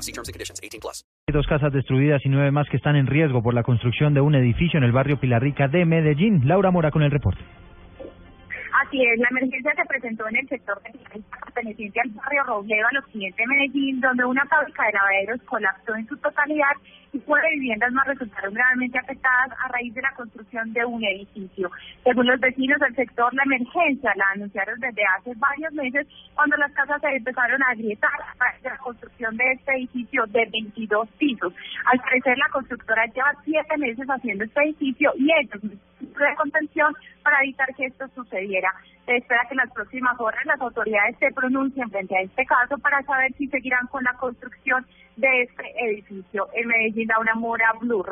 See terms and conditions. 18 plus. Hay dos casas destruidas y nueve más que están en riesgo por la construcción de un edificio en el barrio Pilarrica de Medellín. Laura Mora con el reporte. Así es, la emergencia se presentó en el sector de perteneciente al barrio Robledo, al occidente de Medellín, donde una fábrica de lavaderos colapsó en su totalidad y nueve viviendas más resultaron gravemente afectadas a raíz de la construcción de un edificio. Según los vecinos del sector, la emergencia la anunciaron desde hace varios meses cuando las casas se empezaron a agrietar a raíz de la construcción de este edificio de 22 pisos. Al parecer, la constructora lleva siete meses haciendo este edificio y ellos de contención para evitar que esto sucediera. Se espera que en las próximas horas las autoridades se pronuncien frente a este caso para saber si seguirán con la construcción de este edificio. En Medellín, una Mora, Blue.